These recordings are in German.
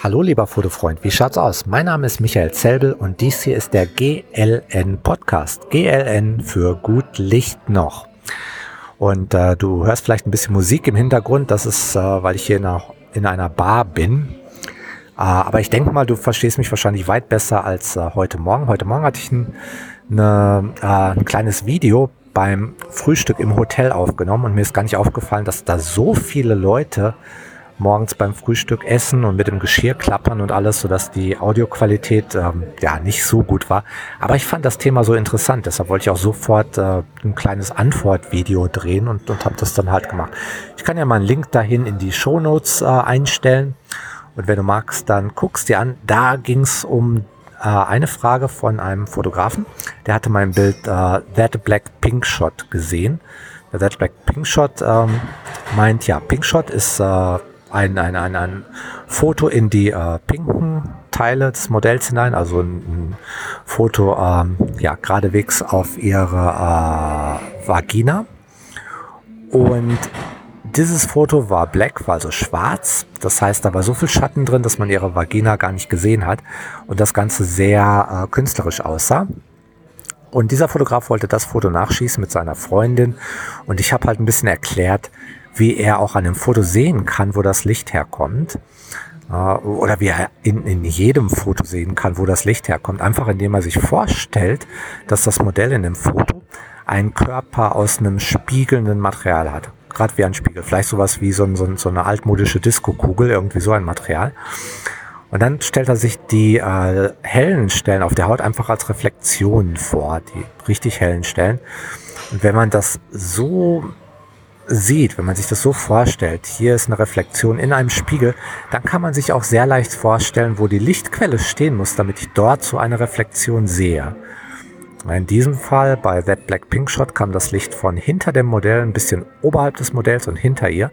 Hallo lieber Fotofreund, wie schaut's aus? Mein Name ist Michael Zelbel und dies hier ist der GLN Podcast. GLN für gut Licht noch. Und äh, du hörst vielleicht ein bisschen Musik im Hintergrund, das ist, äh, weil ich hier in einer, in einer Bar bin. Äh, aber ich denke mal, du verstehst mich wahrscheinlich weit besser als äh, heute Morgen. Heute Morgen hatte ich ein, eine, äh, ein kleines Video beim Frühstück im Hotel aufgenommen und mir ist gar nicht aufgefallen, dass da so viele Leute morgens beim Frühstück essen und mit dem Geschirr klappern und alles, sodass die Audioqualität ähm, ja nicht so gut war. Aber ich fand das Thema so interessant, deshalb wollte ich auch sofort äh, ein kleines Antwortvideo drehen und, und habe das dann halt gemacht. Ich kann ja mal einen Link dahin in die Show Notes äh, einstellen und wenn du magst, dann guckst dir an. Da ging es um äh, eine Frage von einem Fotografen, der hatte mein Bild äh, That Black Pink Shot gesehen. That Black Pink Shot ähm, meint, ja, Pink Shot ist äh, ein, ein, ein, ein Foto in die äh, pinken Teile des Modells hinein, also ein, ein Foto ähm, ja, geradewegs auf ihre äh, Vagina. Und dieses Foto war black, war also schwarz. Das heißt, da war so viel Schatten drin, dass man ihre Vagina gar nicht gesehen hat und das Ganze sehr äh, künstlerisch aussah. Und dieser Fotograf wollte das Foto nachschießen mit seiner Freundin und ich habe halt ein bisschen erklärt, wie er auch an dem Foto sehen kann, wo das Licht herkommt. Oder wie er in, in jedem Foto sehen kann, wo das Licht herkommt. Einfach indem er sich vorstellt, dass das Modell in dem Foto einen Körper aus einem spiegelnden Material hat. Gerade wie ein Spiegel. Vielleicht sowas wie so, so, so eine altmodische Disco-Kugel, irgendwie so ein Material. Und dann stellt er sich die äh, hellen Stellen auf der Haut einfach als Reflexionen vor, die richtig hellen Stellen. Und wenn man das so sieht, wenn man sich das so vorstellt, hier ist eine Reflexion in einem Spiegel, dann kann man sich auch sehr leicht vorstellen, wo die Lichtquelle stehen muss, damit ich dort so eine Reflexion sehe. In diesem Fall bei That Black Pink Shot kam das Licht von hinter dem Modell ein bisschen oberhalb des Modells und hinter ihr.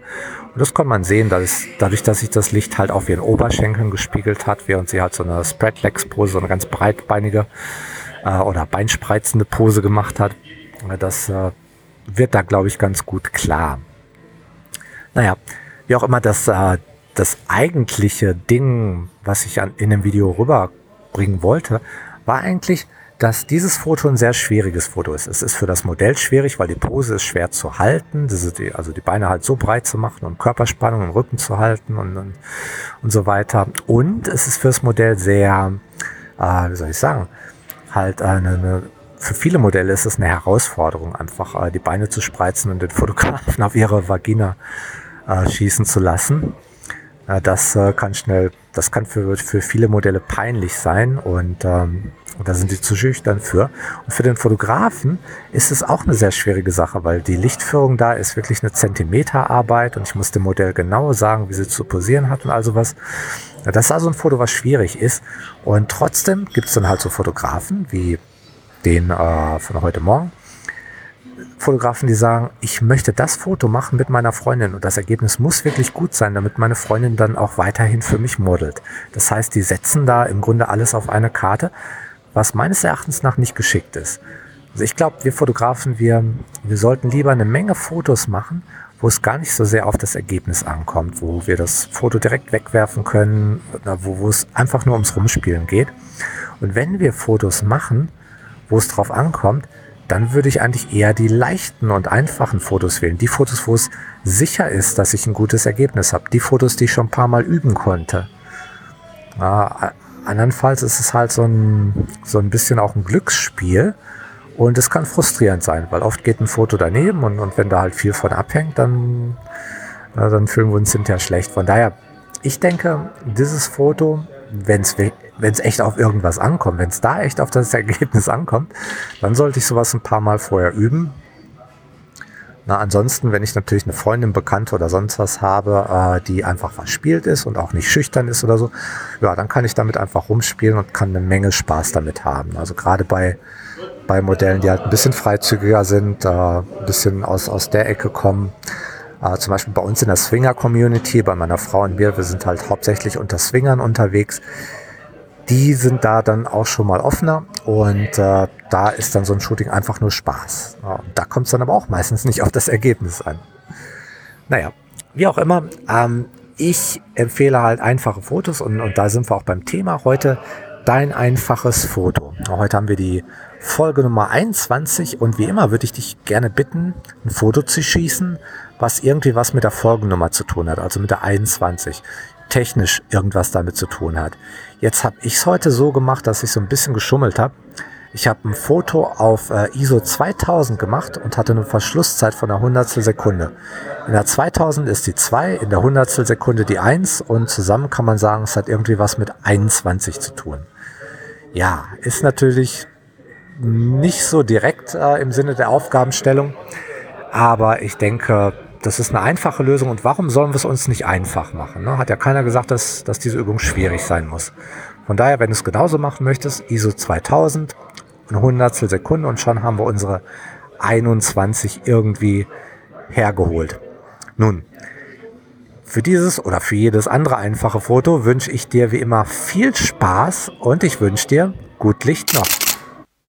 Und das kann man sehen, dass dadurch, dass sich das Licht halt auf ihren Oberschenkeln gespiegelt hat, während sie halt so eine Spread Legs Pose, so eine ganz breitbeinige äh, oder beinspreizende Pose gemacht hat. Das äh, wird da, glaube ich, ganz gut klar. Naja, wie auch immer das, äh, das eigentliche Ding, was ich an, in dem Video rüberbringen wollte, war eigentlich, dass dieses Foto ein sehr schwieriges Foto ist. Es ist für das Modell schwierig, weil die Pose ist schwer zu halten, die, also die Beine halt so breit zu machen und Körperspannung im Rücken zu halten und, und, und so weiter. Und es ist fürs Modell sehr, äh, wie soll ich sagen, halt eine, eine für viele Modelle ist es eine Herausforderung, einfach äh, die Beine zu spreizen und den Fotografen auf ihre Vagina äh, schießen zu lassen. Äh, das äh, kann schnell, das kann für, für viele Modelle peinlich sein und ähm, da sind sie zu schüchtern für. Und für den Fotografen ist es auch eine sehr schwierige Sache, weil die Lichtführung da ist wirklich eine Zentimeterarbeit und ich muss dem Modell genau sagen, wie sie zu posieren hat und also was. Das ist also ein Foto, was schwierig ist. Und trotzdem gibt es dann halt so Fotografen wie den äh, von heute Morgen. Fotografen, die sagen, ich möchte das Foto machen mit meiner Freundin und das Ergebnis muss wirklich gut sein, damit meine Freundin dann auch weiterhin für mich modelt. Das heißt, die setzen da im Grunde alles auf eine Karte, was meines Erachtens nach nicht geschickt ist. Also ich glaube, wir Fotografen, wir, wir sollten lieber eine Menge Fotos machen, wo es gar nicht so sehr auf das Ergebnis ankommt, wo wir das Foto direkt wegwerfen können, wo, wo es einfach nur ums Rumspielen geht. Und wenn wir Fotos machen, wo es drauf ankommt, dann würde ich eigentlich eher die leichten und einfachen Fotos wählen. Die Fotos, wo es sicher ist, dass ich ein gutes Ergebnis habe. Die Fotos, die ich schon ein paar Mal üben konnte. Ja, andernfalls ist es halt so ein, so ein bisschen auch ein Glücksspiel. Und es kann frustrierend sein, weil oft geht ein Foto daneben und, und wenn da halt viel von abhängt, dann, dann fühlen wir uns hinterher schlecht. Von daher, ich denke, dieses Foto, wenn es wenn es echt auf irgendwas ankommt, wenn es da echt auf das Ergebnis ankommt, dann sollte ich sowas ein paar Mal vorher üben. Na, ansonsten, wenn ich natürlich eine Freundin, Bekannte oder sonst was habe, äh, die einfach verspielt ist und auch nicht schüchtern ist oder so, ja, dann kann ich damit einfach rumspielen und kann eine Menge Spaß damit haben. Also gerade bei, bei Modellen, die halt ein bisschen freizügiger sind, äh, ein bisschen aus, aus der Ecke kommen. Äh, zum Beispiel bei uns in der Swinger-Community, bei meiner Frau und mir, wir sind halt hauptsächlich unter Swingern unterwegs die sind da dann auch schon mal offener und äh, da ist dann so ein Shooting einfach nur Spaß. Ja, da kommt es dann aber auch meistens nicht auf das Ergebnis an. Naja, wie auch immer, ähm, ich empfehle halt einfache Fotos und, und da sind wir auch beim Thema heute. Dein einfaches Foto. Heute haben wir die Folge Nummer 21 und wie immer würde ich dich gerne bitten, ein Foto zu schießen, was irgendwie was mit der Folgennummer zu tun hat, also mit der 21 technisch irgendwas damit zu tun hat. Jetzt habe ich es heute so gemacht, dass ich so ein bisschen geschummelt habe. Ich habe ein Foto auf äh, ISO 2000 gemacht und hatte eine Verschlusszeit von einer Hundertstel Sekunde. In der 2000 ist die 2, in der Hundertstel Sekunde die 1 und zusammen kann man sagen, es hat irgendwie was mit 21 zu tun. Ja, ist natürlich nicht so direkt äh, im Sinne der Aufgabenstellung, aber ich denke, das ist eine einfache Lösung und warum sollen wir es uns nicht einfach machen? Ne? Hat ja keiner gesagt, dass, dass diese Übung schwierig sein muss. Von daher, wenn du es genauso machen möchtest, ISO 2000, ein Hundertstel Sekunde und schon haben wir unsere 21 irgendwie hergeholt. Nun, für dieses oder für jedes andere einfache Foto wünsche ich dir wie immer viel Spaß und ich wünsche dir gut Licht noch.